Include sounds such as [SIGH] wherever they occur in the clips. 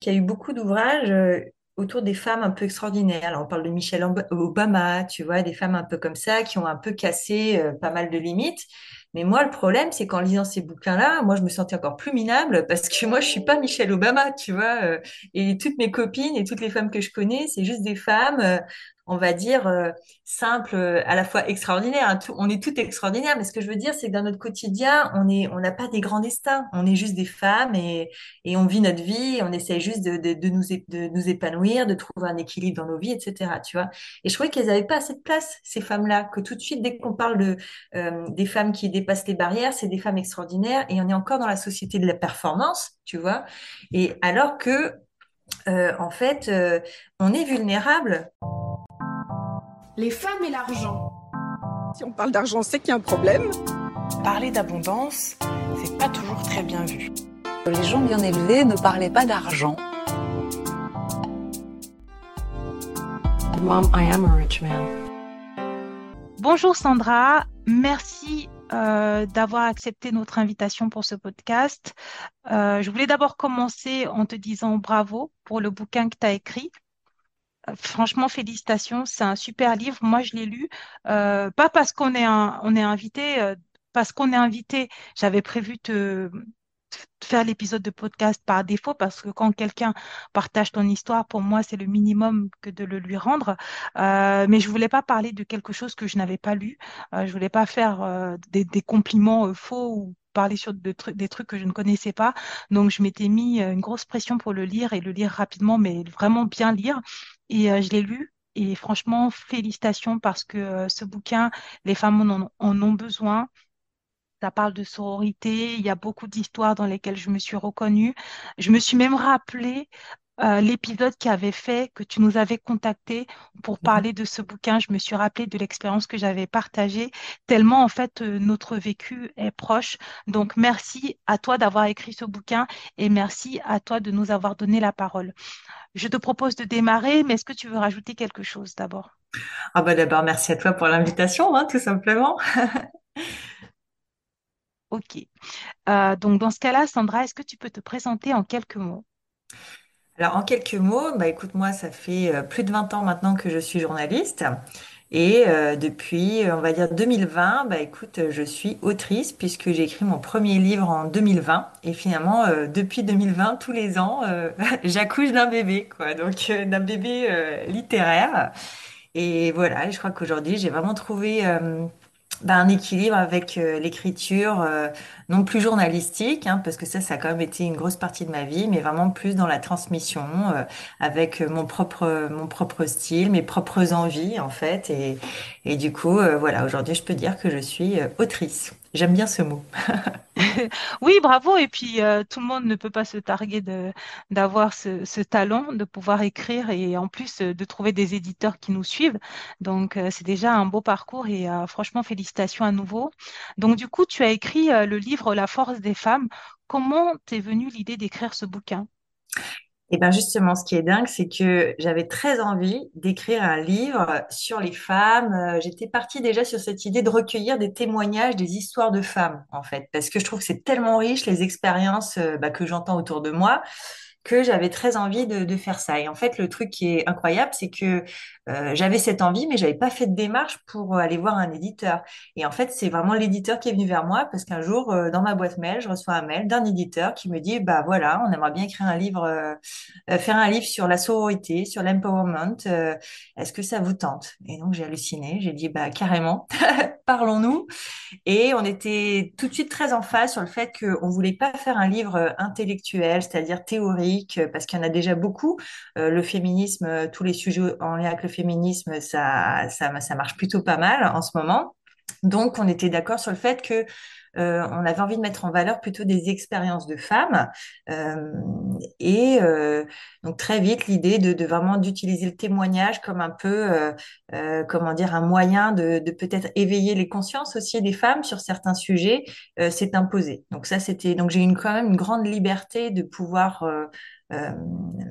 qu'il y a eu beaucoup d'ouvrages euh, autour des femmes un peu extraordinaires. Alors, on parle de Michelle Ob- Obama, tu vois, des femmes un peu comme ça qui ont un peu cassé euh, pas mal de limites. Mais moi, le problème, c'est qu'en lisant ces bouquins-là, moi, je me sentais encore plus minable parce que moi, je suis pas Michelle Obama, tu vois. euh, et toutes mes copines et toutes les femmes que je connais, c'est juste des femmes, on va dire, euh, simples, euh, à la fois extraordinaires. hein. Tout- on est toutes extraordinaires, mais ce que je veux dire, c'est que dans notre quotidien, on n'a pas des grands destins. On est juste des femmes et on vit notre vie, on essaye juste de, nous, épanouir, de trouver un équilibre dans nos vies, etc. Tu vois. Et je trouvais qu'elles n'avaient pas assez de place, ces femmes-là, que tout de suite, dès qu'on parle euh, des femmes qui dépassent les barrières, c'est des femmes extraordinaires, et on est encore dans la société de la performance, tu vois. Et alors que, en fait, on est vulnérable. Les femmes et l'argent. Si on parle d'argent, c'est qu'il y a un problème. Parler d'abondance, c'est pas toujours très bien vu. Les gens bien élevés ne parlaient pas d'argent. Mom, I am a rich man. Bonjour Sandra, merci euh, d'avoir accepté notre invitation pour ce podcast. Euh, je voulais d'abord commencer en te disant bravo pour le bouquin que tu as écrit. Franchement, félicitations, c'est un super livre. Moi, je l'ai lu, euh, pas parce qu'on est est invité, euh, parce qu'on est invité. J'avais prévu te, te faire l'épisode de podcast par défaut parce que quand quelqu'un partage ton histoire, pour moi, c'est le minimum que de le lui rendre. Euh, mais je voulais pas parler de quelque chose que je n'avais pas lu. Euh, je voulais pas faire des, compliments faux ou parler sur de trucs, des trucs que je ne connaissais pas. Donc, je m'étais mis une grosse pression pour le lire et le lire rapidement, mais vraiment bien lire. Et euh, je l'ai lu. Et franchement, félicitations parce que euh, ce bouquin, les femmes en ont, en ont besoin. Ça parle de sororité, il y a beaucoup d'histoires dans lesquelles je me suis reconnue. Je me suis même rappelé euh, l'épisode qui avait fait que tu nous avais contacté pour parler de ce bouquin. Je me suis rappelé de l'expérience que j'avais partagée, tellement en fait euh, notre vécu est proche. Donc merci à toi d'avoir écrit ce bouquin et merci à toi de nous avoir donné la parole. Je te propose de démarrer, mais est-ce que tu veux rajouter quelque chose d'abord? Ah bah d'abord, merci à toi pour l'invitation, hein, tout simplement. [LAUGHS] Ok. Euh, donc dans ce cas-là, Sandra, est-ce que tu peux te présenter en quelques mots? Alors, en quelques mots, bah, écoute, moi, ça fait euh, plus de 20 ans maintenant que je suis journaliste. Et euh, depuis, euh, on va dire 2020, bah, écoute, euh, je suis autrice puisque j'ai écrit mon premier livre en 2020. Et finalement, euh, depuis 2020, tous les ans, euh, [LAUGHS] j'accouche d'un bébé, quoi. Donc, euh, d'un bébé euh, littéraire. Et voilà, et je crois qu'aujourd'hui, j'ai vraiment trouvé euh, bah, un équilibre avec euh, l'écriture, euh, non plus journalistique, hein, parce que ça, ça a quand même été une grosse partie de ma vie, mais vraiment plus dans la transmission, euh, avec euh, mon propre, mon propre style, mes propres envies, en fait. Et, et du coup, euh, voilà, aujourd'hui, je peux dire que je suis autrice. J'aime bien ce mot. [LAUGHS] Oui, bravo. Et puis, euh, tout le monde ne peut pas se targuer d'avoir ce, talent, de pouvoir écrire et en plus euh, de trouver des éditeurs qui nous suivent. Donc, euh, c'est déjà un beau parcours et franchement, félicitations à nouveau. Donc, du coup, tu as écrit le livre La force des femmes. Comment t'es venue l'idée d'écrire ce bouquin? Et ben justement, ce qui est dingue, c'est que j'avais très envie d'écrire un livre sur les femmes. Euh, J'étais partie déjà sur cette idée de recueillir des témoignages, des histoires de femmes, en fait, parce que je trouve que c'est tellement riche les expériences euh, bah, que j'entends autour de moi que j'avais très envie de, de faire ça. Et en fait, le truc qui est incroyable, c'est que euh, j'avais cette envie, mais j'avais pas fait de démarche pour euh, aller voir un éditeur. Et en fait, c'est vraiment l'éditeur qui est venu vers moi parce qu'un jour, euh, dans ma boîte mail, je reçois un mail d'un éditeur qui me dit, bah voilà, on aimerait bien écrire un livre, faire un livre sur la sororité, sur l'empowerment. est-ce que ça vous tente? Et donc j'ai halluciné. J'ai dit, bah carrément, [LAUGHS] parlons-nous. Et on était tout de suite très en phase sur le fait qu'on voulait pas faire un livre intellectuel, c'est-à-dire théorique, parce qu'il y en a déjà beaucoup. Le féminisme, tous les sujets en lien avec le féminisme, ça, ça, ça marche plutôt pas mal en ce moment. Donc, on était d'accord sur le fait que euh, on avait envie de mettre en valeur plutôt des expériences de femmes euh, et euh, donc très vite l'idée de, vraiment d'utiliser le témoignage comme un peu comment dire un moyen de, peut-être éveiller les consciences aussi des femmes sur certains sujets s'est imposé. Donc ça c'était donc j'ai une, quand même une grande liberté de pouvoir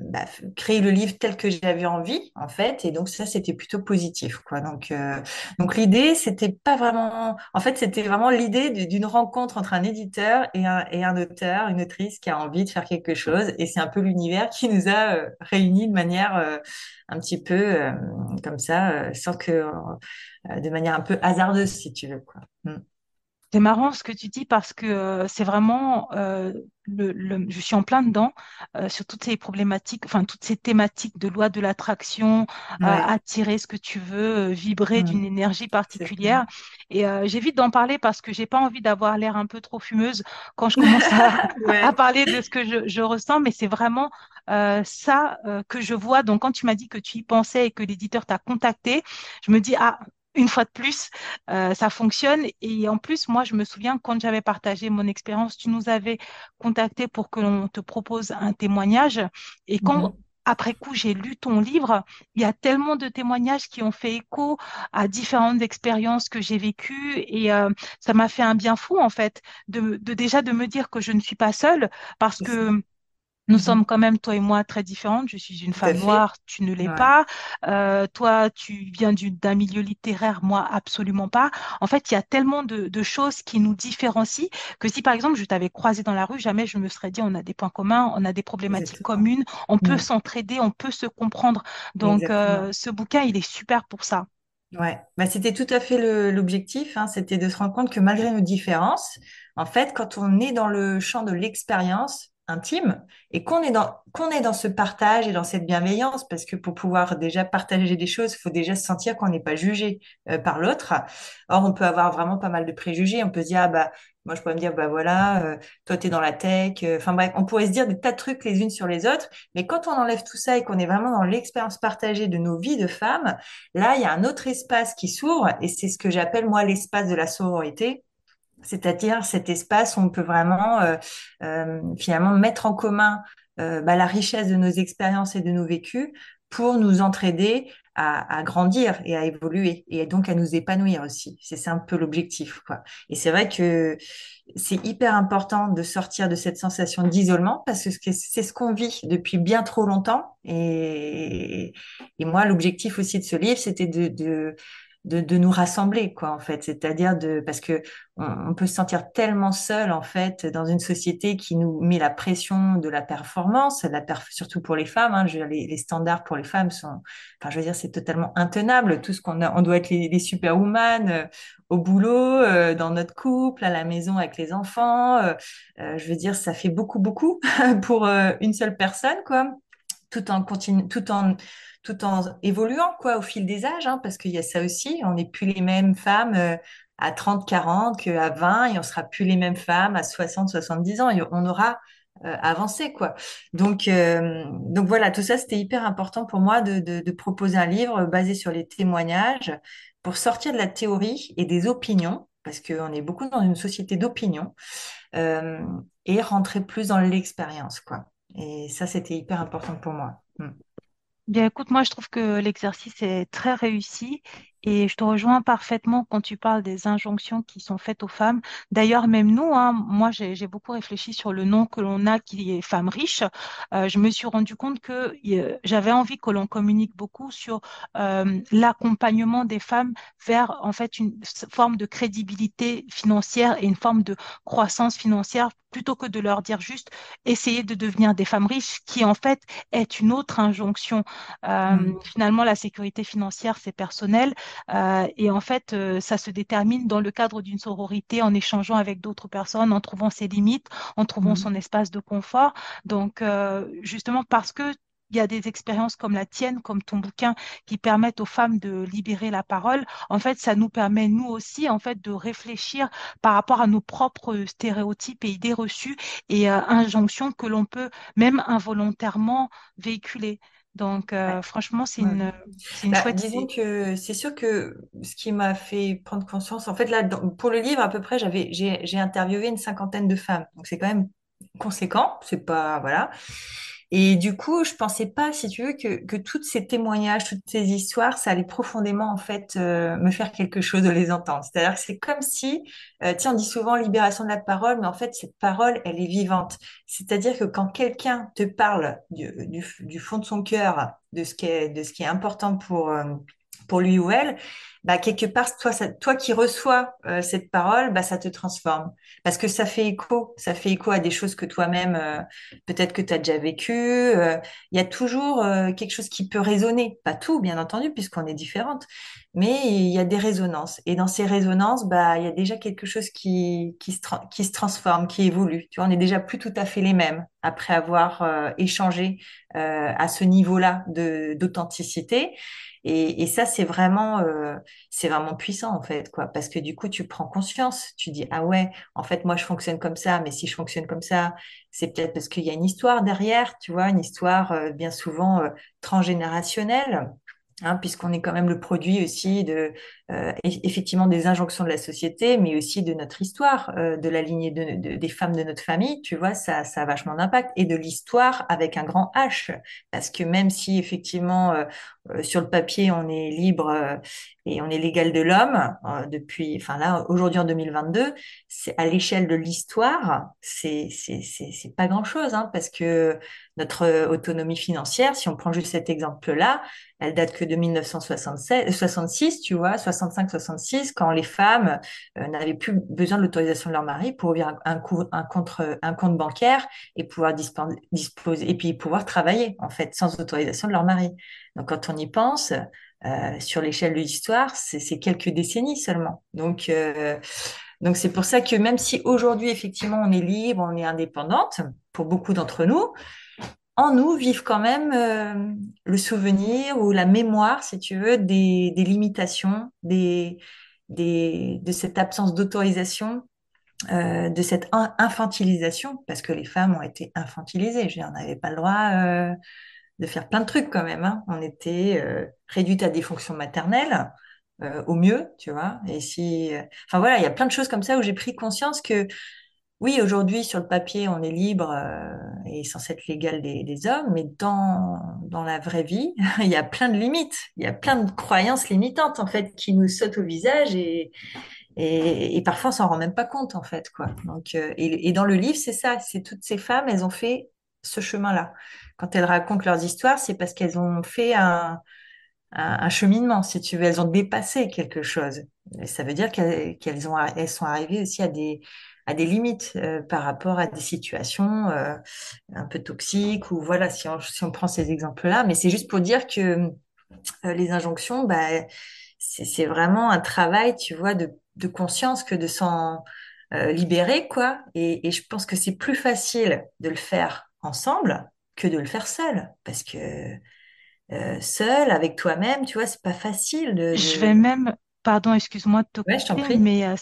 bah, créer le livre tel que j'avais envie, en fait. Et donc ça, c'était plutôt positif, quoi. Donc, euh, donc l'idée, c'était pas vraiment, en fait, c'était vraiment l'idée d'une rencontre entre un éditeur et un, et un auteur, une autrice qui a envie de faire quelque chose. Et c'est un peu l'univers qui nous a euh, réunis de manière euh, un petit peu euh, comme ça, sans que, de manière un peu hasardeuse, si tu veux, quoi. Mm. C'est marrant ce que tu dis parce que euh, c'est vraiment, euh, le, le- je suis en plein dedans euh, sur toutes ces problématiques, enfin toutes ces thématiques de loi de l'attraction, euh, Ouais. attirer ce que tu veux, euh, vibrer d'une Mm. énergie C'est particulière. Et euh, j'évite d'en parler parce que j'ai pas envie d'avoir l'air un peu trop fumeuse quand je commence à, [LAUGHS] à Ouais. parler de ce que je, je ressens, mais c'est vraiment euh, ça euh, que je vois. Donc quand tu m'as dit que tu y pensais et que l'éditeur t'a contacté, je me dis, ah, une fois de plus. Euh, ça fonctionne. Et en plus, moi, je me souviens quand j'avais partagé mon expérience, tu nous avais contacté pour que l'on te propose un témoignage. Et quand, Mhm. après coup, j'ai lu ton livre, il y a tellement de témoignages qui ont fait écho à différentes expériences que j'ai vécues. Et euh, ça m'a fait un bien fou, en fait, de, de déjà de me dire que je ne suis pas seule parce que nous sommes Mhm. quand même, toi et moi, très différentes. Je suis une femme noire, tu ne l'es Ouais. pas. Euh, toi, tu viens du- d'un milieu littéraire, moi, absolument pas. En fait, il y a tellement de, de choses qui nous différencient que si, par exemple, je t'avais croisé dans la rue, jamais je me serais dit, on a des points communs, on a des problématiques Exactement. communes, on peut Mm. s'entraider, on peut se comprendre. Donc, euh, ce bouquin, il est super pour ça. Ouais, bah, c'était tout à fait l'objectif, hein, c'était de se rendre compte que malgré nos différences, en fait, quand on est dans le champ de l'expérience intime et qu'on est dans qu'on est dans ce partage et dans cette bienveillance, parce que pour pouvoir déjà partager des choses, il faut déjà se sentir qu'on n'est pas jugé euh, par l'autre. Or, on peut avoir vraiment pas mal de préjugés. On peut se dire, ah bah moi je pourrais me dire, bah voilà, euh, toi t'es dans la tech. euh, Enfin bref, on pourrait se dire des tas de trucs les unes sur les autres. Mais quand on enlève tout ça et qu'on est vraiment dans l'expérience partagée de nos vies de femmes Là, il y a un autre espace qui s'ouvre et c'est ce que j'appelle moi l'espace de la sororité, c'est-à-dire cet espace où on peut vraiment euh, euh, finalement mettre en commun euh, bah, la richesse de nos expériences et de nos vécus pour nous entraider à, à grandir et à évoluer et donc à nous épanouir aussi. C'est un peu l'objectif. Et c'est vrai que c'est hyper important de sortir de cette sensation d'isolement parce que c'est ce qu'on vit depuis bien trop longtemps. Et, et moi, l'objectif aussi de ce livre, c'était de, de, de, de nous rassembler, quoi, en fait. C'est-à-dire de, parce que on, peut se sentir tellement seul, en fait, dans une société qui nous met la pression de la performance, la perf, surtout pour les femmes. Hein, je les, les standards pour les femmes sont, enfin, je veux dire, c'est totalement intenable. Tout ce qu'on a, on doit être les, les superwoman euh, au boulot, euh, dans notre couple, à la maison avec les enfants. euh, euh, je veux dire, ça fait beaucoup, beaucoup [LAUGHS] pour euh, une seule personne, quoi tout en continu, tout en tout en évoluant quoi au fil des âges hein, parce qu'il y a ça aussi on n'est plus les mêmes femmes euh, à 30 40 qu'à 20 et on sera plus les mêmes femmes à 60 70 ans et on aura euh, avancé quoi donc euh, donc voilà tout ça c'était hyper important pour moi de, de, proposer un livre basé sur les témoignages pour sortir de la théorie et des opinions parce qu'on est beaucoup dans une société d'opinion et rentrer plus dans l'expérience, quoi. Et ça, c'était hyper important pour moi. Mm. Bien, écoute, moi, je trouve que l'exercice est très réussi et je te rejoins parfaitement quand tu parles des injonctions qui sont faites aux femmes. D'ailleurs, même nous, hein, moi, j'ai, beaucoup réfléchi sur le nom que l'on a qui est femme riche. Euh, je me suis rendu compte que euh, j'avais envie que l'on communique beaucoup sur euh, l'accompagnement des femmes vers, en fait, une forme de crédibilité financière et une forme de croissance financière plutôt que de leur dire juste essayer de devenir des femmes riches, qui en fait est une autre injonction euh, Mm. finalement, la sécurité financière, c'est personnel. euh, et en fait, euh, ça se détermine dans le cadre d'une sororité en échangeant avec d'autres personnes, en trouvant ses limites, en trouvant Mm. son espace de confort. Donc, justement, parce que il y a des expériences comme la tienne, comme ton bouquin, qui permettent aux femmes de libérer la parole. En fait, ça nous permet, nous aussi, en fait, de réfléchir par rapport à nos propres stéréotypes et idées reçues et euh, injonctions que l'on peut même involontairement véhiculer. Donc, euh, Ouais. franchement, c'est Ouais. une, une Bah, chouette disons idée. que c'est sûr que ce qui m'a fait prendre conscience, en fait, là, dans- pour le livre, à peu près, j'avais, j'ai interviewé une cinquantaine de femmes. Donc, c'est quand même conséquent. C'est pas, voilà. Et du coup, je pensais pas, si tu veux, que, que tous ces témoignages, toutes ces histoires, ça allait profondément, en fait, euh, me faire quelque chose de les entendre. C'est-à-dire que c'est comme si, euh, sais, on dit souvent libération de la parole, mais en fait, cette parole, elle est vivante. C'est-à-dire que quand quelqu'un te parle du, du, du fond de son cœur, de ce qui est, de ce qui est important pour, euh, pour lui ou elle, bah, quelque part, toi, ça, toi qui reçois euh, cette parole, bah, ça te transforme. Parce que ça fait écho, ça fait écho à des choses que toi-même, euh, peut-être que tu as déjà vécu. euh, Il y a toujours euh, quelque chose qui peut résonner. Pas tout, bien entendu, puisqu'on est différentes. Mais il y a des résonances. Et dans ces résonances, bah, il y a déjà quelque chose qui, qui se, qui se transforme, qui évolue. Tu vois, on n'est déjà plus tout à fait les mêmes après avoir euh, échangé à ce niveau-là d'authenticité. Et, ça, c'est vraiment, euh, c'est vraiment puissant en fait. Parce que du coup, tu prends conscience, tu dis, ah ouais, en fait, moi, je fonctionne comme ça, mais si je fonctionne comme ça, c'est peut-être parce qu'il y a une histoire derrière, tu vois, une histoire euh, bien souvent euh, transgénérationnelle. Hein, puisqu'on est quand même le produit aussi de euh, eff- effectivement des injonctions de la société, mais aussi de notre histoire, euh, de la lignée de, de- des femmes de notre famille, tu vois, ça, ça a vachement d'impact, et de l'histoire avec un grand H, parce que même si effectivement euh, sur le papier on est libre et on est l'égal de l'homme depuis, enfin là aujourd'hui en 2022, c'est à l'échelle de l'histoire, c'est c'est pas grand-chose, hein, parce que notre autonomie financière, si on prend juste cet exemple-là, elle date que de 1967, 66, tu vois, 65-66, quand les femmes euh, n'avaient plus besoin de l'autorisation de leur mari pour ouvrir un, un compte, bancaire et pouvoir disposer, et puis pouvoir travailler, en fait, sans autorisation de leur mari. Donc, quand on y pense, euh, sur l'échelle de l'histoire, c'est quelques décennies seulement. Donc, euh, donc c'est pour ça que même si aujourd'hui, effectivement, on est libre, on est indépendante, pour beaucoup d'entre nous, en nous vivent quand même euh, le souvenir ou la mémoire, si tu veux, des, des limitations, des, des, de cette absence d'autorisation, euh, de cette in- infantilisation, parce que les femmes ont été infantilisées. Je dire, on n'avait pas le droit euh, de faire plein de trucs quand même. hein. On était réduite à des fonctions maternelles. au mieux, tu vois. Et si, enfin voilà, il y a plein de choses comme ça où j'ai pris conscience que oui, aujourd'hui, sur le papier, on est libre euh, et censé être l'égal des, des hommes, mais dans, dans la vraie vie, [LAUGHS] il y a plein de limites. Il y a plein de croyances limitantes, en fait, qui nous sautent au visage et, et, et parfois, on s'en rend même pas compte, en fait, quoi. Donc, euh, et, et dans le livre, c'est ça, c'est toutes ces femmes, elles ont fait ce chemin-là. Quand elles racontent leurs histoires, c'est parce qu'elles ont fait un, un, cheminement, si tu veux. Elles ont dépassé quelque chose. Ça veut dire qu'elles qu'elles ont, elles sont arrivées aussi à des, à des limites euh, par rapport à des situations euh, un peu toxiques ou voilà, si on, si on prend ces exemples-là. Mais c'est juste pour dire que euh, les injonctions, bah, c'est, c'est vraiment un travail, tu vois, de, de conscience que de s'en libérer, quoi. Et, et je pense que c'est plus facile de le faire ensemble que de le faire seul. Parce que euh, seul, avec toi-même, tu vois, c'est pas facile de, Je vais même, pardon, excuse-moi de te Ouais, couper, mais euh,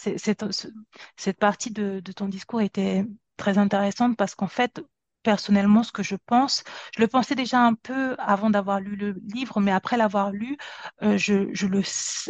cette partie de, de ton discours était très intéressante parce qu'en fait, personnellement, ce que je pense, je le pensais déjà un peu avant d'avoir lu le livre, mais après l'avoir lu, euh, je, je le,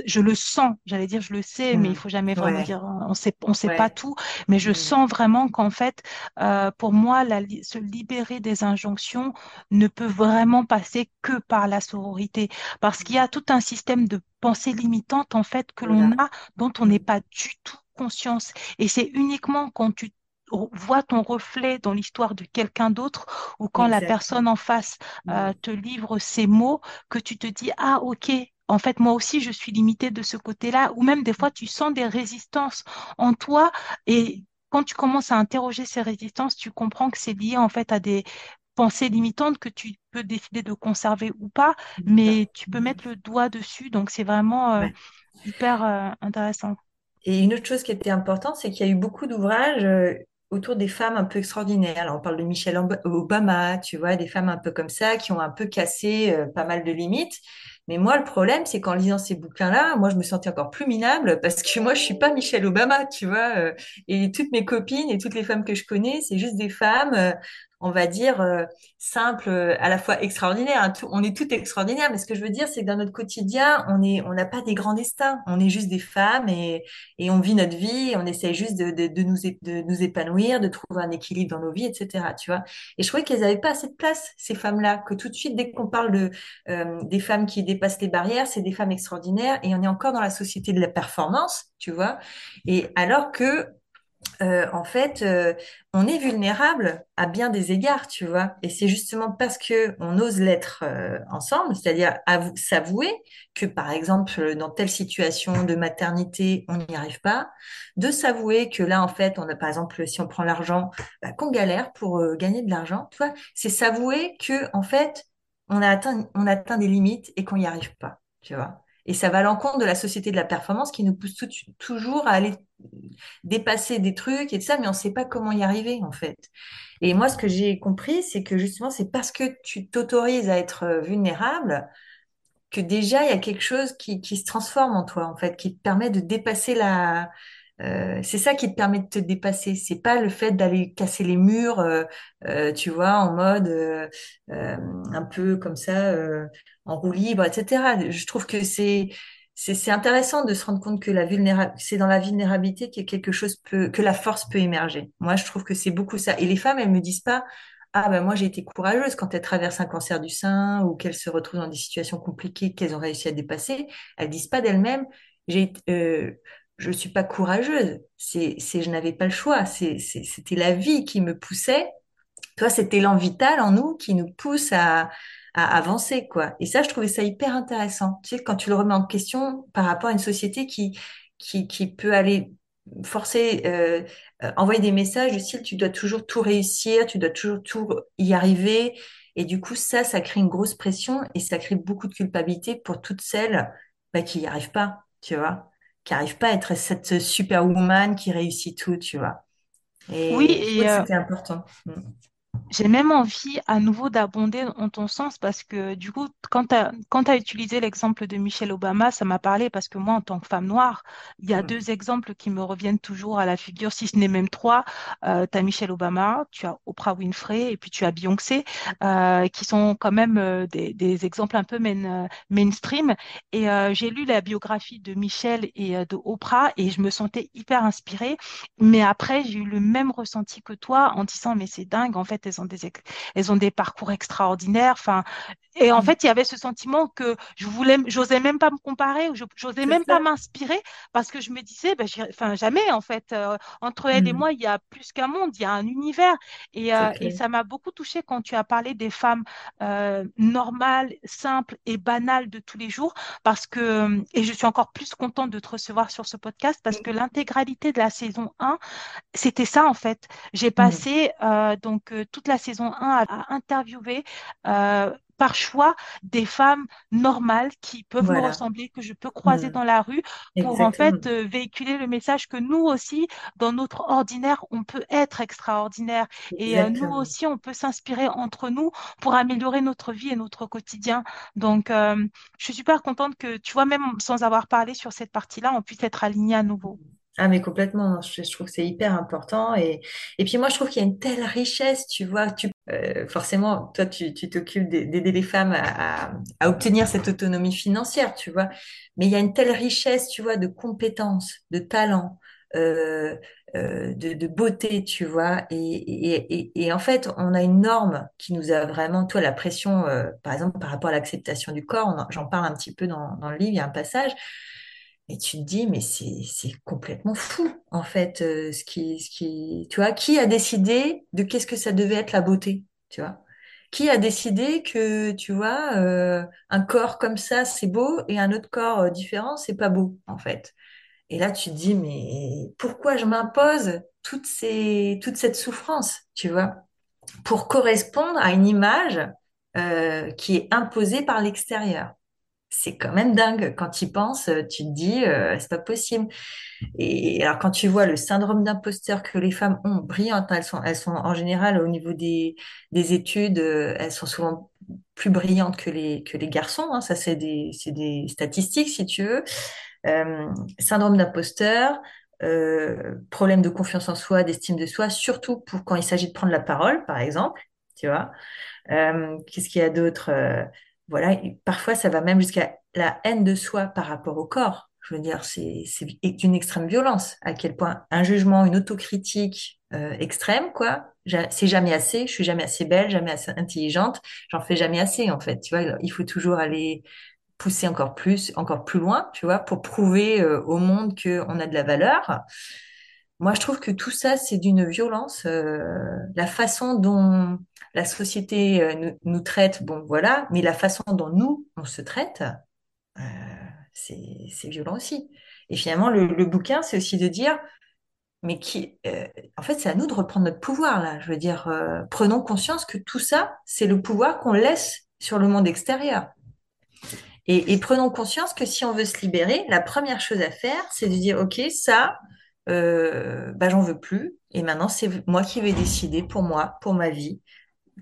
je le sens, j'allais dire je le sais, mais il Hmm. faut jamais vraiment Ouais, dire, on sait, on sait pas tout, mais je Hmm. sens vraiment qu'en fait, euh, pour moi, la, se libérer des injonctions ne peut vraiment passer que par la sororité parce qu'il y a tout un système de pensée limitante en fait que l'on Voilà. a dont on n'est pas du tout conscience. Et c'est uniquement quand tu vois ton reflet dans l'histoire de quelqu'un d'autre ou quand la personne en face euh, te livre ses mots que tu te dis, ah ok. En fait, moi aussi, je suis limitée de ce côté-là, ou même des fois, tu sens des résistances en toi, et quand tu commences à interroger ces résistances, tu comprends que c'est lié en fait à des pensées limitantes que tu peux décider de conserver ou pas, Ça. mais tu peux mettre le doigt dessus, donc c'est vraiment euh, Ouais. hyper euh, intéressant. Et une autre chose qui était importante, c'est qu'il y a eu beaucoup d'ouvrages euh, autour des femmes un peu extraordinaires. Alors, on parle de Michelle Ob- Obama, tu vois, des femmes un peu comme ça qui ont un peu cassé euh, pas mal de limites. Mais moi, le problème, c'est qu'en lisant ces bouquins-là, moi, je me sentais encore plus minable [LAUGHS] parce que moi, je suis pas Michelle Obama, tu vois. euh, et toutes mes copines et toutes les femmes que je connais, c'est juste des femmes. euh, on va dire, euh, simple, euh, à la fois extraordinaire. hein. Tout- on est toutes extraordinaires, mais ce que je veux dire, c'est que dans notre quotidien, on n'a pas des grands destins. On est juste des femmes et, on vit notre vie, on essaie juste de, nous, épanouir, de trouver un équilibre dans nos vies, etc. Tu vois? Et je trouvais qu'elles n'avaient pas assez de place, ces femmes-là, que tout de suite, dès qu'on parle euh, des femmes qui dépassent les barrières, c'est des femmes extraordinaires, et on est encore dans la société de la performance, tu vois? Et alors que euh, en fait, euh, on est vulnérable à bien des égards, tu vois. Et c'est justement parce que on ose l'être euh, ensemble, c'est-à-dire avou- s'avouer que, par exemple, dans telle situation de maternité, on n'y arrive pas, de s'avouer que là, en fait, on a, par exemple, si on prend l'argent, bah, qu'on galère pour euh, gagner de l'argent, tu vois. C'est s'avouer que, en fait, on a atteint, on a atteint des limites et qu'on n'y arrive pas, tu vois. Et ça va à l'encontre de la société de la performance qui nous pousse tout- toujours à aller dépasser des trucs et tout ça, mais on ne sait pas comment y arriver en fait. Et moi, ce que j'ai compris, c'est que justement, c'est parce que tu t'autorises à être euh, vulnérable que déjà, il y a quelque chose qui, qui se transforme en toi, en fait, qui te permet de dépasser la... euh, c'est ça qui te permet de te dépasser. C'est pas le fait d'aller casser les murs, euh, tu vois, en mode un peu comme ça, en roue libre, etc. Je trouve que c'est c'est intéressant de se rendre compte que la c'est dans la vulnérabilité que quelque chose peut, que la force peut émerger. Moi, je trouve que c'est beaucoup ça. Et les femmes, elles me disent pas, ah ben moi j'ai été courageuse quand elles traversent un cancer du sein ou qu'elles se retrouvent dans des situations compliquées qu'elles ont réussi à dépasser. Elles disent pas d'elles-mêmes, j'ai, euh, je suis pas courageuse. C'est, c'est, je n'avais pas le choix. C'est, c'était la vie qui me poussait. Toi, cet élan vital en nous qui nous pousse à, à avancer, quoi. Et ça, je trouvais ça hyper intéressant. Tu sais, quand tu le remets en question par rapport à une société qui, qui, qui peut aller forcer, euh, euh, envoyer des messages du style, tu dois toujours tout réussir, tu dois toujours tout y arriver. Et du coup, ça, ça crée une grosse pression et ça crée beaucoup de culpabilité pour toutes celles, bah, qui n'y arrivent pas, tu vois, qui n'arrivent pas à être cette superwoman qui réussit tout, tu vois. Oui, Et trouvais et euh, c'était important. J'ai même envie à nouveau d'abonder en ton sens parce que du coup, quand tu as, quand utilisé l'exemple de Michelle Obama, ça m'a parlé parce que moi, en tant que femme noire, il y a Mm. deux exemples qui me reviennent toujours à la figure, si ce n'est même trois. Euh, tu as Michelle Obama, tu as Oprah Winfrey et puis tu as Beyoncé, euh, qui sont quand même euh, des, des exemples un peu main- mainstream. Et j'ai lu la biographie de Michelle et de Oprah et je me sentais hyper inspirée. Mais après, j'ai eu le même ressenti que toi en disant, mais c'est dingue, en fait, elles ont des, parcours extraordinaires. Enfin, et en Mm. fait, il y avait ce sentiment que je voulais, j'osais même pas me comparer, ou je, j'osais même pas m'inspirer parce que je me disais, ben, enfin, jamais, en fait, euh, entre elle et Mm. moi, il y a plus qu'un monde, il y a un univers. Et, euh, et ça m'a beaucoup touchée quand tu as parlé des femmes euh, normales, simples et banales de tous les jours, parce que, et je suis encore plus contente de te recevoir sur ce podcast parce que l'intégralité de la saison 1 c'était ça en fait. J'ai passé euh, donc toute la saison 1 à, à interviewer euh, par choix des femmes normales qui peuvent me ressembler, que je peux croiser Mm. dans la rue pour en fait euh, véhiculer le message que nous aussi, dans notre ordinaire, on peut être extraordinaire et euh, nous aussi, on peut s'inspirer entre nous pour améliorer notre vie et notre quotidien. Donc, euh, je suis super contente que, tu vois, même sans avoir parlé sur cette partie-là, on puisse être alignés à nouveau. Ah, mais complètement, je, trouve que c'est hyper important. Et, et puis moi, je trouve qu'il y a une telle richesse, tu vois. Tu, euh, forcément, toi, tu t'occupes d'ai- d'aider les femmes à, à, à obtenir cette autonomie financière, tu vois. Mais il y a une telle richesse, tu vois, de compétences, de talents, euh, euh, de, de beauté, tu vois. Et, et, et, et en fait, on a une norme qui nous a vraiment, toi, la pression, euh, par exemple, par rapport à l'acceptation du corps, j'en parle un petit peu dans, dans le livre, il y a un passage. Et tu te dis, mais c'est, complètement fou, en fait, euh, ce qui, ce qui, tu vois, qui a décidé de qu'est-ce que ça devait être la beauté, tu vois? Qui a décidé que, tu vois, euh, un corps comme ça, c'est beau et un autre corps euh, différent, c'est pas beau, en fait? Et là, tu te dis, mais pourquoi je m'impose toute cette souffrance, tu vois, pour correspondre à une image, qui est imposée par l'extérieur? C'est quand même dingue. Quand tu y penses, tu te dis, euh, c'est pas possible. Et alors, quand tu vois le syndrome d'imposteur que les femmes ont, brillantes, elles sont, elles sont en général au niveau des, des études, euh, elles sont souvent plus brillantes que les, que les garçons. hein. Ça, c'est des, des statistiques, si tu veux. Euh, syndrome d'imposteur, euh, problème de confiance en soi, d'estime de soi, surtout pour quand il s'agit de prendre la parole, par exemple, tu vois. Euh, qu'est-ce qu'il y a d'autre? Voilà, parfois ça va même jusqu'à la haine de soi par rapport au corps. Je veux dire, c'est d'une extrême violence. À quel point un jugement, une autocritique euh, extrême, quoi. C'est jamais assez. Je suis jamais assez belle, jamais assez intelligente. J'en fais jamais assez, en fait. Tu vois, il faut toujours aller pousser encore plus, encore plus loin, tu vois, pour prouver euh, au monde qu'on a de la valeur. Moi, je trouve que tout ça, c'est d'une violence. euh, la façon dont la société euh, nous, traite, bon, voilà, mais la façon dont nous, on se traite, euh, c'est, c'est violent aussi. Et finalement, le, le bouquin, c'est aussi de dire, mais qui, euh, en fait, c'est à nous de reprendre notre pouvoir, là. Je veux dire, euh, prenons conscience que tout ça, c'est le pouvoir qu'on laisse sur le monde extérieur. Et, et prenons conscience que si on veut se libérer, la première chose à faire, c'est de dire, OK, ça, euh, bah, j'en veux plus. Et maintenant, c'est moi qui vais décider pour moi, pour ma vie,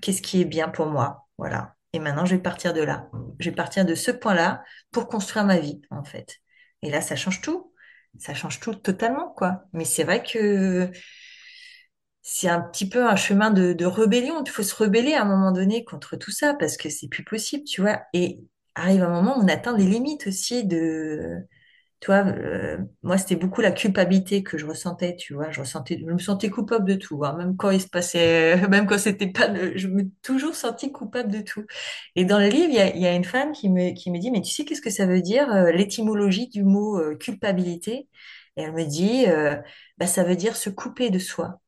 qu'est-ce qui est bien pour moi. Voilà. Et maintenant, je vais partir de là. Je vais partir de ce point-là pour construire ma vie, en fait. Et là, ça change tout. Ça change tout totalement, quoi. Mais c'est vrai que c'est un petit peu un chemin de, de rébellion. Il faut se rebeller à un moment donné contre tout ça parce que c'est plus possible, tu vois. Et arrive un moment où on atteint des limites aussi de, tu euh, moi c'était beaucoup la culpabilité que je ressentais, tu vois. Je ressentais, je me sentais coupable de tout, hein. Même quand il se passait, [LAUGHS] même quand c'était pas, de- je me toujours sentie coupable de tout. Et dans le livre, il y a, y a une femme qui me, qui me dit, mais tu sais qu'est-ce que ça veut dire, euh, l'étymologie du mot euh, culpabilité? Et elle me dit, euh, bah, ça veut dire se couper de soi.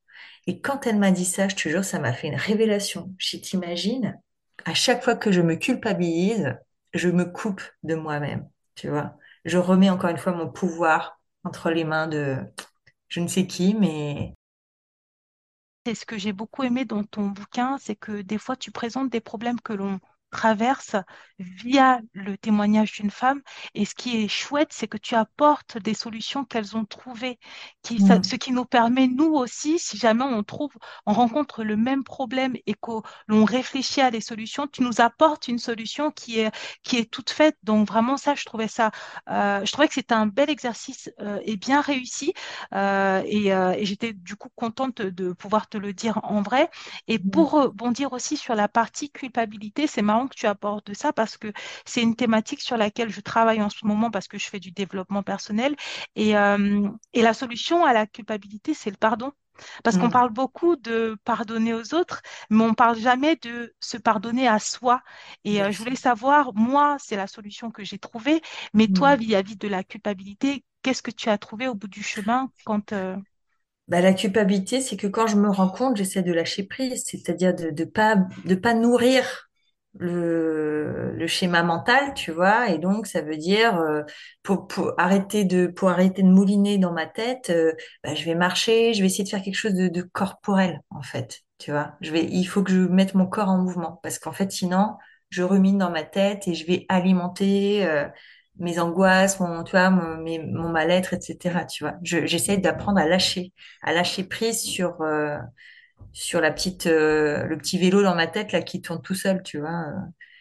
Et quand elle m'a dit ça, je te jure, ça m'a fait une révélation. Je t'imagine, à chaque fois que je me culpabilise, je me coupe de moi-même, tu vois. Je remets encore une fois mon pouvoir entre les mains de je ne sais qui, mais Et ce que j'ai beaucoup aimé dans ton bouquin, c'est que des fois, tu présentes des problèmes que l'on traverse via le témoignage d'une femme. Et ce qui est chouette, c'est que tu apportes des solutions qu'elles ont trouvées, qui, ça- ce Mm, qui nous permet, nous aussi, si jamais on trouve, on rencontre le même problème et que l'on réfléchit à des solutions, tu nous apportes une solution qui est, qui est toute faite. Donc vraiment, ça, je trouvais ça, euh, je trouvais que c'était un bel exercice euh, et bien réussi. Euh, et et j'étais du coup contente de pouvoir te le dire en vrai. Et mm, pour rebondir aussi sur la partie culpabilité, c'est marrant que tu abordes ça parce que c'est une thématique sur laquelle je travaille en ce moment parce que je fais du développement personnel. Et, euh, et la solution à la culpabilité, c'est le pardon. Parce qu'on mm, parle beaucoup de pardonner aux autres, mais on parle jamais de se pardonner à soi. Et euh, je voulais savoir, moi, c'est la solution que j'ai trouvée, mais toi, Mm. vis-à-vis de la culpabilité, qu'est-ce que tu as trouvé au bout du chemin quand... euh, Bah, la culpabilité, c'est que quand je me rends compte, j'essaie de lâcher prise, c'est-à-dire de de pas de pas nourrir le, le schéma mental, tu vois. Et donc, ça veut dire euh, pour, pour arrêter de pour arrêter de mouliner dans ma tête, euh, bah, je vais marcher, je vais essayer de faire quelque chose de, de corporel, en fait, tu vois. Je vais, il faut que je mette mon corps en mouvement parce qu'en fait, sinon, je rumine dans ma tête et je vais alimenter. euh, mes angoisses, mon, tu vois, mon, mon mal-être, etc. Tu vois, je, j'essaie d'apprendre à lâcher à lâcher prise sur euh, sur la petite euh, le petit vélo dans ma tête là qui tourne tout seul, tu vois.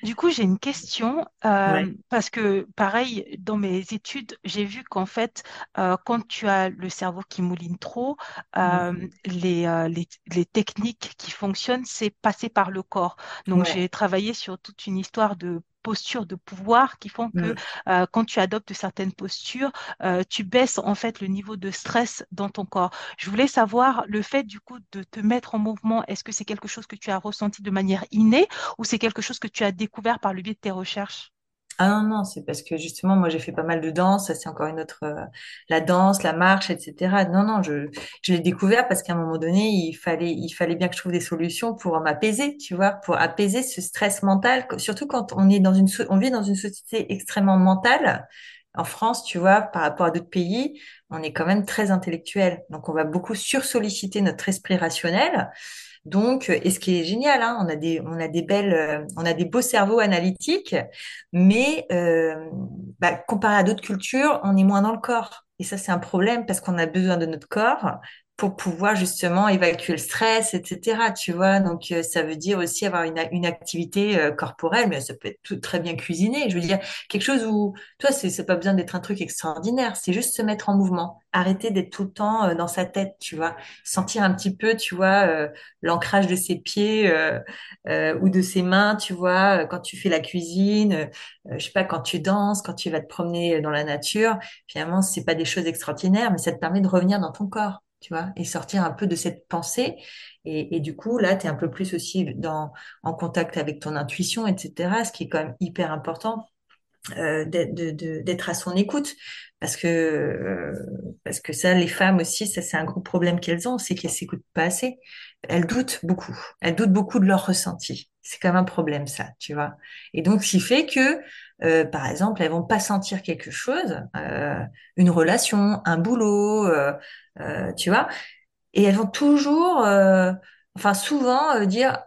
Du coup, j'ai une question euh, Ouais. parce que, pareil, dans mes études, j'ai vu qu'en fait, euh, quand tu as le cerveau qui mouline trop, euh, Mm. les, euh, les, les techniques qui fonctionnent, c'est passer par le corps. Donc, Ouais. j'ai travaillé sur toute une histoire de postures de pouvoir qui font que euh, quand tu adoptes certaines postures, euh, tu baisses en fait le niveau de stress dans ton corps. Je voulais savoir le fait du coup de te mettre en mouvement, est-ce que c'est quelque chose que tu as ressenti de manière innée ou c'est quelque chose que tu as découvert par le biais de tes recherches? Ah non, non, c'est parce que justement, moi j'ai fait pas mal de danse, c'est encore une autre, euh, la danse, la marche, etc. Non, non, je, je l'ai découvert parce qu'à un moment donné, il fallait, il fallait bien que je trouve des solutions pour m'apaiser, tu vois, pour apaiser ce stress mental, surtout quand on est dans une, on vit dans une société extrêmement mentale. En France, tu vois, par rapport à d'autres pays, on est quand même très intellectuel. Donc on va beaucoup sursolliciter notre esprit rationnel. Donc, et ce qui est génial, hein, on a des, on a des belles, euh, on a des beaux cerveaux analytiques, mais euh, bah, comparé à d'autres cultures, on est moins dans le corps. Et ça, c'est un problème parce qu'on a besoin de notre corps pour pouvoir justement évacuer le stress, etc. Tu vois, donc euh, ça veut dire aussi avoir une, activité euh, corporelle, mais ça peut être tout, très bien cuisiné. Je veux dire, quelque chose où, toi, c'est pas besoin d'être un truc extraordinaire, c'est juste se mettre en mouvement, arrêter d'être tout le temps euh, dans sa tête, tu vois, sentir un petit peu, tu vois, euh, l'ancrage de ses pieds ou de ses mains, tu vois, quand tu fais la cuisine, je sais pas, quand tu danses, quand tu vas te promener dans la nature. Finalement, c'est pas des choses extraordinaires, mais ça te permet de revenir dans ton corps tu vois, et sortir un peu de cette pensée. Et, du coup, là, tu es un peu plus aussi dans, en contact avec ton intuition, etc., ce qui est quand même hyper important euh, d'être à son écoute. Parce que, euh, parce que ça, les femmes aussi, ça, c'est un gros problème qu'elles ont, c'est qu'elles s'écoutent pas assez. Elles doutent beaucoup. Elles doutent beaucoup de leur ressenti. C'est quand même un problème, ça, tu vois. Et donc, ce qui fait que, euh, par exemple, elles vont pas sentir quelque chose, une relation, un boulot, euh, tu vois, et elles vont toujours, euh, enfin souvent, euh, dire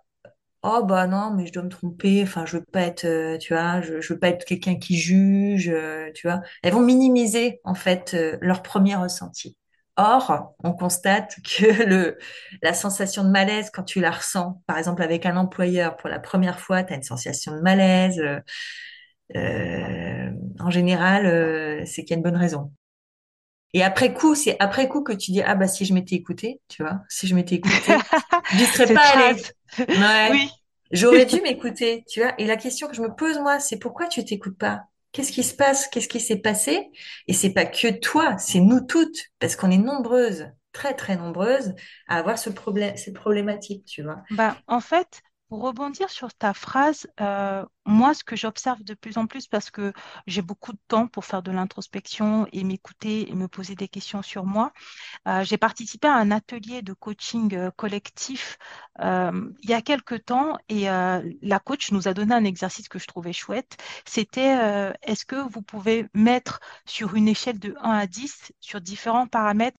Oh bah non, mais je dois me tromper. Enfin, je veux pas être, tu vois, je, veux pas être quelqu'un qui juge, tu vois. Elles vont minimiser en fait leur premier ressenti. Or, on constate [LAUGHS] que le la sensation de malaise quand tu la ressens, par exemple avec un employeur pour la première fois, tu as une sensation de malaise. en général, c'est qu'il y a une bonne raison. Et après coup, c'est après coup que tu dis ah bah si je m'étais écouté, tu vois, si je m'étais écouté, j'y serais [LAUGHS] pas allée. Ouais. Oui. J'aurais dû [LAUGHS] m'écouter, tu vois. Et la question que je me pose, moi, c'est pourquoi tu t'écoutes pas? Qu'est-ce qui se passe? Qu'est-ce qui s'est passé? Et c'est pas que toi, c'est nous toutes, parce qu'on est nombreuses, très, très nombreuses, à avoir ce problème, cette problématique, tu vois. Bah, en fait, pour rebondir sur ta phrase, euh, moi, ce que j'observe de plus en plus, parce que j'ai beaucoup de temps pour faire de l'introspection et m'écouter et me poser des questions sur moi, euh, j'ai participé à un atelier de coaching euh, collectif il y a quelque temps et la coach nous a donné un exercice que je trouvais chouette. C'était est-ce que vous pouvez mettre sur une échelle de 1 à 10 sur différents paramètres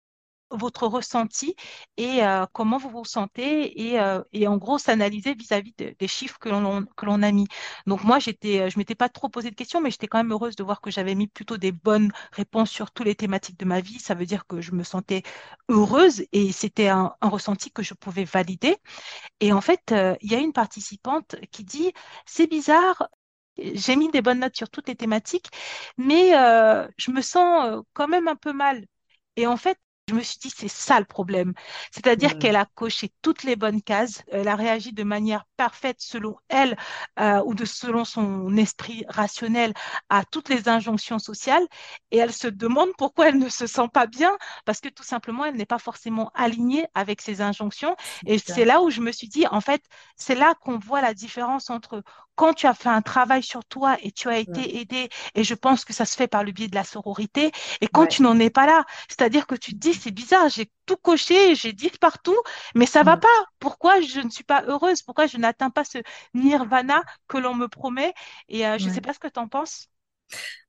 votre ressenti et euh, comment vous vous sentez et, euh, et en gros s'analyser vis-à-vis de- des chiffres que l'on que l'on a mis. Donc moi j'étais euh, je m'étais pas trop posé de questions mais j'étais quand même heureuse de voir que j'avais mis plutôt des bonnes réponses sur toutes les thématiques de ma vie. Ça veut dire que je me sentais heureuse et c'était un, ressenti que je pouvais valider. Et en fait il y a une participante qui dit c'est bizarre. J'ai mis des bonnes notes sur toutes les thématiques, mais je me sens quand même un peu mal. Et en fait, je me suis dit, c'est ça le problème. C'est-à-dire qu'elle a coché toutes les bonnes cases, elle a réagi de manière parfaite selon elle euh, ou de selon son esprit rationnel à toutes les injonctions sociales et elle se demande pourquoi elle ne se sent pas bien parce que tout simplement, elle n'est pas forcément alignée avec ces injonctions. Et c'est là où je me suis dit, en fait, c'est là qu'on voit la différence entre quand tu as fait un travail sur toi et tu as été aidé, et je pense que ça se fait par le biais de la sororité, et quand Ouais. tu n'en es pas là, c'est-à-dire que tu te dis, c'est bizarre, j'ai tout coché, j'ai dit partout, mais ça va pas. Pourquoi je ne suis pas heureuse? Pourquoi je n'atteins pas ce nirvana que l'on me promet? Et euh, je ne sais Ouais. pas ce que tu en penses.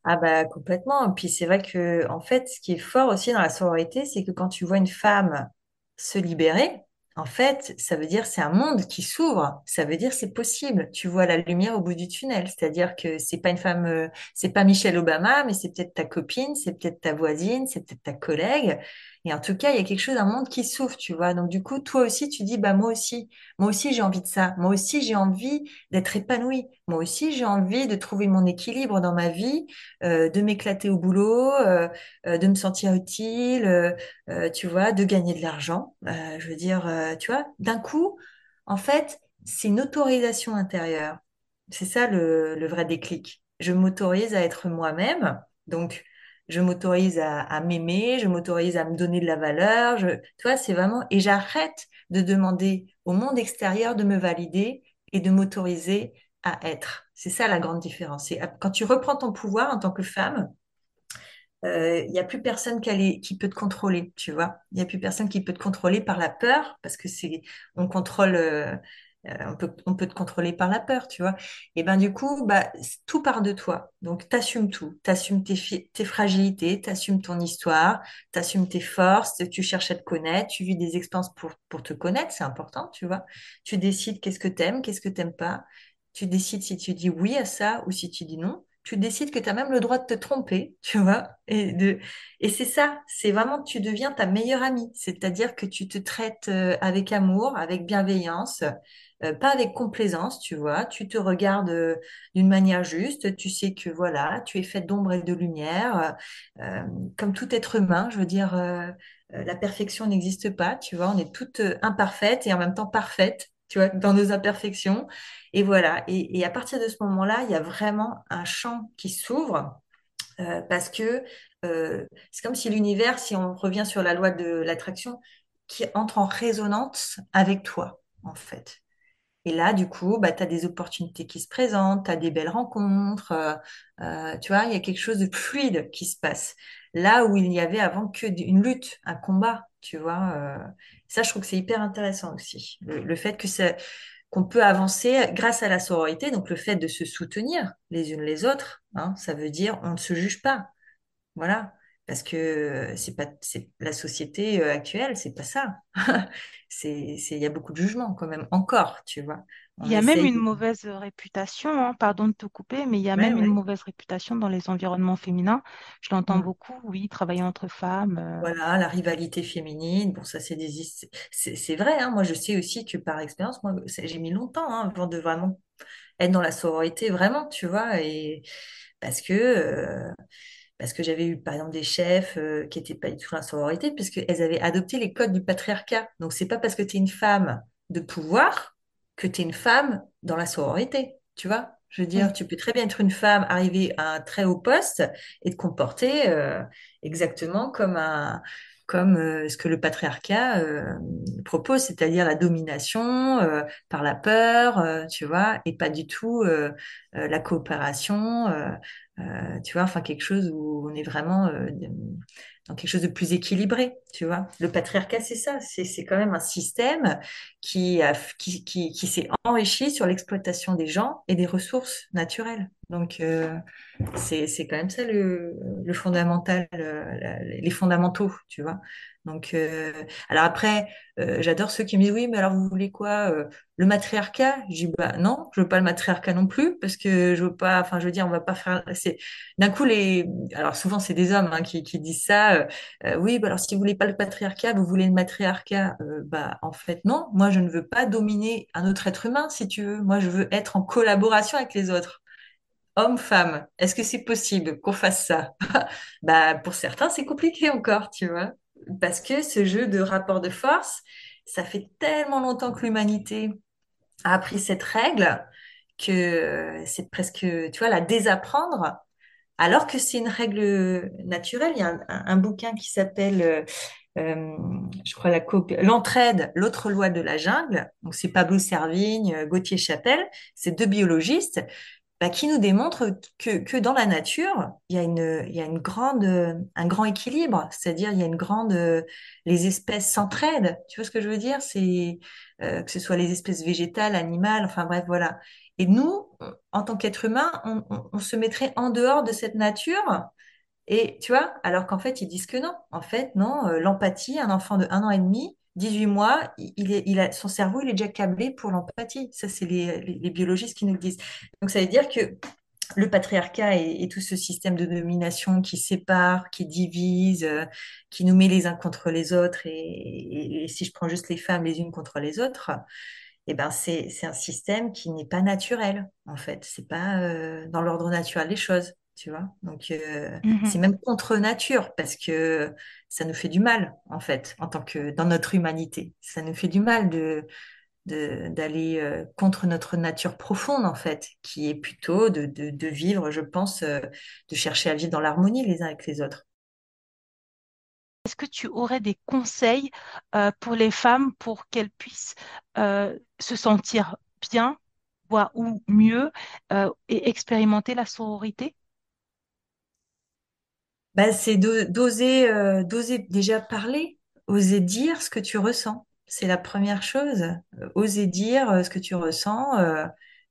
Ah bah complètement. Puis c'est vrai que en fait, ce qui est fort aussi dans la sororité, c'est que quand tu vois une femme se libérer, en fait, ça veut dire c'est un monde qui s'ouvre. Ça veut dire c'est possible. Tu vois la lumière au bout du tunnel. C'est-à-dire que c'est pas une femme, euh, c'est pas Michelle Obama, mais c'est peut-être ta copine, c'est peut-être ta voisine, c'est peut-être ta collègue. Et en tout cas, il y a quelque chose, un monde qui s'ouvre, tu vois. Donc du coup, toi aussi, tu dis bah moi aussi, moi aussi j'ai envie de ça. Moi aussi j'ai envie d'être épanouie. Moi aussi j'ai envie de trouver mon équilibre dans ma vie euh, de m'éclater au boulot, euh, euh, de me sentir utile, euh, euh, tu vois, de gagner de l'argent. Euh, je veux dire, tu vois, d'un coup, en fait, c'est une autorisation intérieure. C'est ça le, le vrai déclic. Je m'autorise à être moi-même, donc je m'autorise à, m'aimer, je m'autorise à me donner de la valeur. Je, tu vois, c'est vraiment et j'arrête de demander au monde extérieur de me valider et de m'autoriser à être. C'est ça la grande différence. Quand tu reprends ton pouvoir en tant que femme, euh, il n'y a plus personne qui, qui peut te contrôler, tu vois. Il n'y a plus personne qui peut te contrôler par la peur, parce que c'est, on contrôle, euh, euh, on peut, on peut te contrôler par la peur, tu vois. Et ben du coup, bah, tout part de toi. Donc t'assumes tout, t'assumes tes, tes fragilités, t'assumes ton histoire, t'assumes tes forces, tu cherches à te connaître, tu vis des expériences pour, pour te connaître, c'est important, tu vois. Tu décides qu'est-ce que t'aimes, qu'est-ce que t'aimes pas. Tu décides si tu dis oui à ça ou si tu dis non. tu décides que tu as même le droit de te tromper, [LAUGHS] tu vois. Et, de... et c'est ça, c'est vraiment, tu deviens ta meilleure amie. C'est-à-dire que tu te traites euh, avec amour, avec bienveillance, euh, pas avec complaisance, tu vois. Tu te regardes euh, d'une manière juste, tu sais que voilà, tu es faite d'ombre et de lumière, euh, comme tout être humain, je veux dire. la perfection n'existe pas, tu vois, on est toutes imparfaites et en même temps parfaites, tu vois, dans nos imperfections. Et voilà. Et, et à partir de ce moment-là, il y a vraiment un champ qui s'ouvre parce que c'est comme si l'univers, si on revient sur la loi de l'attraction, qui entre en résonance avec toi, en fait. Et là, du coup, bah, tu as des opportunités qui se présentent, tu as des belles rencontres, euh, euh, tu vois, il y a quelque chose de fluide qui se passe. Là où il n'y avait avant que une lutte, un combat, tu vois. euh, ça, je trouve que c'est hyper intéressant aussi. Le, fait que ça, qu'on peut avancer grâce à la sororité, donc le fait de se soutenir les unes les autres, hein, ça veut dire on ne se juge pas. Voilà. Parce que c'est pas, la société euh, actuelle, c'est pas ça. [LAUGHS] C'est, il y a beaucoup de jugement quand même encore, tu vois. Il y a même une de... mauvaise réputation, hein, pardon de te couper, mais il y a Ouais, même une mauvaise réputation dans les environnements féminins. Je l'entends Mm. beaucoup, oui, travailler entre femmes. euh, Voilà, la rivalité féminine, bon, ça c'est des, c'est vrai, hein. Moi je sais aussi que par expérience, moi j'ai mis longtemps hein, avant de vraiment être dans la sororité, vraiment, tu vois, et parce que euh, parce que j'avais eu par exemple des chefs euh, qui étaient pas du tout dans la sororité, puisqu'elles avaient adopté les codes du patriarcat. Donc c'est pas parce que tu es une femme de pouvoir que tu es une femme dans la sororité, tu vois? Je veux dire, tu peux très bien être une femme, arriver à un très haut poste et te comporter euh, exactement comme un, comme euh, ce que le patriarcat euh, propose, c'est-à-dire la domination euh, par la peur, tu vois, et pas du tout la coopération. Euh, tu vois, enfin quelque chose où on est vraiment euh, dans quelque chose de plus équilibré, tu vois. Le patriarcat, c'est ça, c'est quand même un système qui qui, qui, qui s'est enrichi sur l'exploitation des gens et des ressources naturelles. Donc, euh, c'est quand même ça le, le fondamental, euh, les fondamentaux, tu vois. Donc, euh, alors après, euh, j'adore ceux qui me disent oui, mais alors vous voulez quoi, euh, le matriarcat? Je dis bah non, je veux pas le matriarcat non plus parce que je veux pas, enfin je veux dire, on va pas faire. C'est d'un coup les, alors souvent c'est des hommes hein, qui, qui disent ça. euh, oui, bah alors si vous voulez pas le patriarcat, vous voulez le matriarcat? Bah en fait non, moi je ne veux pas dominer un autre être humain si tu veux. Moi je veux être en collaboration avec les autres. Homme-femme, est-ce que c'est possible qu'on fasse ça? [LAUGHS] Bah, pour certains, c'est compliqué encore, tu vois. Parce que ce jeu de rapport de force, ça fait tellement longtemps que l'humanité a appris cette règle que c'est presque, tu vois, la désapprendre, alors que c'est une règle naturelle. Il y a un, bouquin qui s'appelle, euh, euh, je crois, la l'entraide, l'autre loi de la jungle. Donc, c'est Pablo Servigne, Gauthier Chapelle. C'est deux biologistes bah, qui nous démontre que, que dans la nature, il y a une, y a une grande, un grand équilibre, c'est-à-dire il y a une grande, les espèces s'entraident. Tu vois ce que je veux dire? C'est euh, que ce soit les espèces végétales, animales, enfin bref, voilà. Et nous, en tant qu'être humain, on, on- on se mettrait en dehors de cette nature. Et tu vois, alors qu'en fait, ils disent que non. En fait, non, euh, l'empathie, un enfant de un an et demi, 18 mois, il, est, il a, son cerveau, il est déjà câblé pour l'empathie. Ça, c'est les, les, biologistes qui nous le disent. Donc, ça veut dire que le patriarcat et, tout ce système de domination qui sépare, qui divise, euh, qui nous met les uns contre les autres, et, si je prends juste les femmes les unes contre les autres, eh ben c'est c'est un système qui n'est pas naturel en fait. C'est pas euh, dans l'ordre naturel des choses, tu vois. Donc euh, mhm. c'est même contre nature parce que ça nous fait du mal en fait en tant que dans notre humanité. Ça nous fait du mal de de- d'aller euh, contre notre nature profonde, en fait, qui est plutôt de, de, de vivre, je pense, euh, de chercher à vivre dans l'harmonie les uns avec les autres. Est-ce que tu aurais des conseils pour les femmes pour qu'elles puissent se sentir bien, voire ou mieux, euh, et expérimenter la sororité? Bah, c'est d'o- d'oser euh, d'oser déjà parler, oser dire ce que tu ressens. C'est la première chose. Euh, Oser dire euh, ce que tu ressens euh,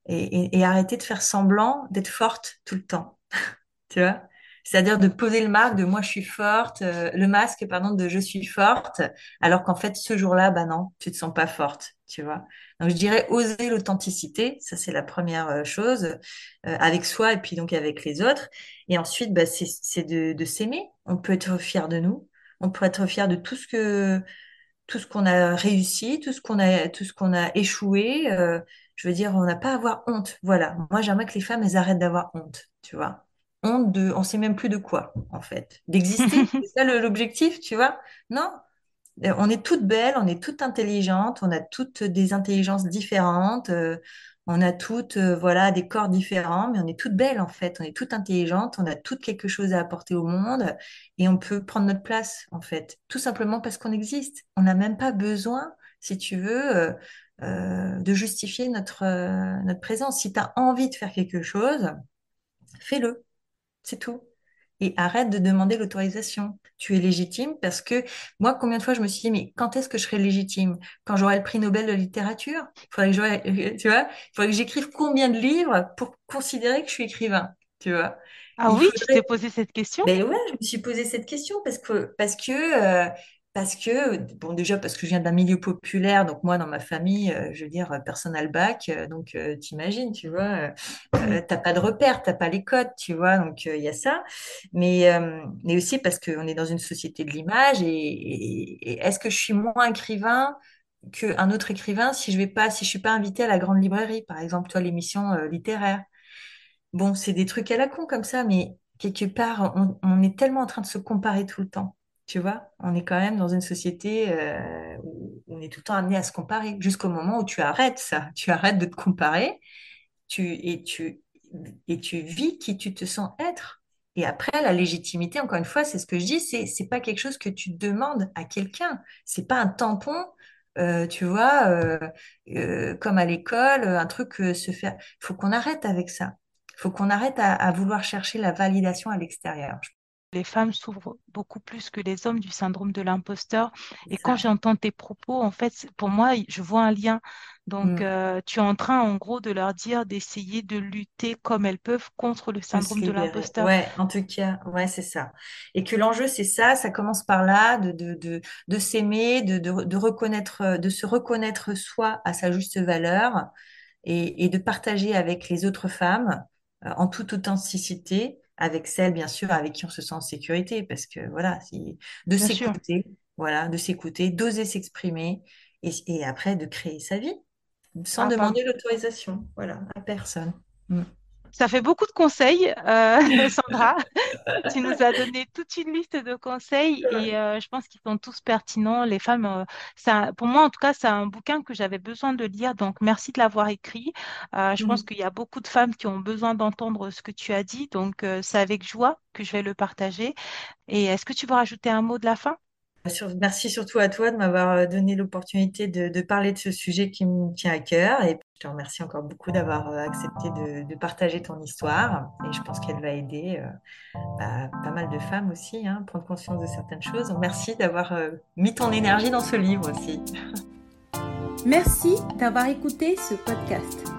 et, et, et arrêter de faire semblant d'être forte tout le temps. [LAUGHS] Tu vois? C'est-à-dire de poser le marque de moi je suis forte, euh, le masque, pardon, de je suis forte, alors qu'en fait, ce jour-là, bah non, tu te sens pas forte, tu vois. Donc, je dirais oser l'authenticité, ça c'est la première euh, chose, euh, avec soi et puis donc avec les autres. Et ensuite, bah, c'est de, de s'aimer. On peut être fier de nous, on peut être fier de tout ce que tout ce qu'on a réussi, tout ce qu'on a tout ce qu'on a échoué. euh, je veux dire, on n'a pas à avoir honte. Voilà. Moi, j'aimerais que les femmes, elles arrêtent d'avoir honte, tu vois. Honte de, on sait même plus de quoi, en fait. D'exister, [LAUGHS] c'est ça l'objectif, tu vois? Non, euh, On est toutes belles, on est toutes intelligentes, on a toutes des intelligences différentes, euh, on a toutes, euh, voilà, des corps différents, mais on est toutes belles en fait, on est toutes intelligentes, on a toutes quelque chose à apporter au monde et on peut prendre notre place en fait, tout simplement parce qu'on existe. On n'a même pas besoin, si tu veux, euh, euh, de justifier notre, notre présence. Si tu as envie de faire quelque chose, fais-le. C'est tout. Et arrête de demander l'autorisation. Tu es légitime parce que moi, combien de fois je me suis dit, mais quand est-ce que je serai légitime? Quand j'aurai le prix Nobel de littérature? Il faudrait que [LAUGHS] tu vois, il faudrait que j'écrive combien de livres pour considérer que je suis écrivain? Tu vois? Ah Il oui, tu t'es posé cette question? ben ouais, je me suis posé cette question parce que parce que euh, parce que bon déjà parce que je viens d'un milieu populaire donc moi dans ma famille euh, je veux dire personne n'a le bac euh, donc euh, t'imagines tu vois t'as pas de repères t'as pas les codes tu vois donc il y a ça. Mais mais aussi parce qu'on est dans une société de l'image et, et- et est-ce que je suis moins écrivain qu'un autre écrivain si je vais pas si je suis pas invitée à la grande librairie par exemple toi l'émission littéraire? Bon, c'est des trucs à la con comme ça, mais quelque part, on, on est tellement en train de se comparer tout le temps. Tu vois, on est quand même dans une société euh, où on est tout le temps amené à se comparer, jusqu'au moment où tu arrêtes ça. Tu arrêtes de te comparer, tu, et tu, et tu vis qui tu te sens être. Et après, la légitimité, encore une fois, c'est ce que je dis, c'est, c'est pas quelque chose que tu demandes à quelqu'un. C'est pas un tampon, euh, tu vois, euh, comme à l'école, un truc se faire. Il faut qu'on arrête avec ça. Il faut qu'on arrête à vouloir chercher la validation à l'extérieur. Les femmes souffrent beaucoup plus que les hommes du syndrome de l'imposteur. Et quand j'entends tes propos, en fait, pour moi, je vois un lien. Donc, Mm. euh, tu es en train, en gros, de leur dire d'essayer de lutter comme elles peuvent contre le syndrome de l'imposteur. Ouais, en tout cas, ouais, c'est ça. Et que l'enjeu, c'est ça, ça commence par là, de, de, de, de s'aimer, de, de, de reconnaître, de se reconnaître soi à sa juste valeur et, et de partager avec les autres femmes euh, en toute authenticité, avec celles, bien sûr, avec qui on se sent en sécurité, parce que voilà, c'est de s'écouter, voilà, de s'écouter, d'oser s'exprimer et, et après de créer sa vie sans Ah, demander l'autorisation, voilà, à personne. Mm. Ça fait beaucoup de conseils, euh, [LAUGHS] Sandra. [LAUGHS] Tu nous as donné toute une liste de conseils et euh, je pense qu'ils sont tous pertinents. Les femmes, euh, ça, pour moi en tout cas, c'est un bouquin que j'avais besoin de lire, donc merci de l'avoir écrit. Je pense Mm. qu'il y a beaucoup de femmes qui ont besoin d'entendre ce que tu as dit, donc c'est avec joie que je vais le partager. Et est-ce que tu veux rajouter un mot de la fin? Merci surtout à toi de m'avoir donné l'opportunité de, de parler de ce sujet qui me tient à cœur. Et je te remercie encore beaucoup d'avoir euh, accepté de, partager ton histoire. Et je pense qu'elle va aider euh, bah, pas mal de femmes aussi, hein, à prendre conscience de certaines choses. Merci d'avoir euh, mis ton énergie dans ce livre aussi. Merci d'avoir écouté ce podcast.